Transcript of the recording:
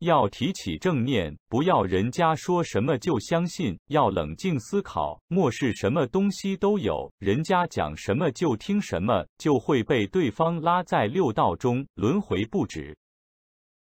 要提起正念不要人家说什么就相信要冷静思考莫是什么东西都有人家讲什么就听什么就会被对方拉在六道中轮回不止。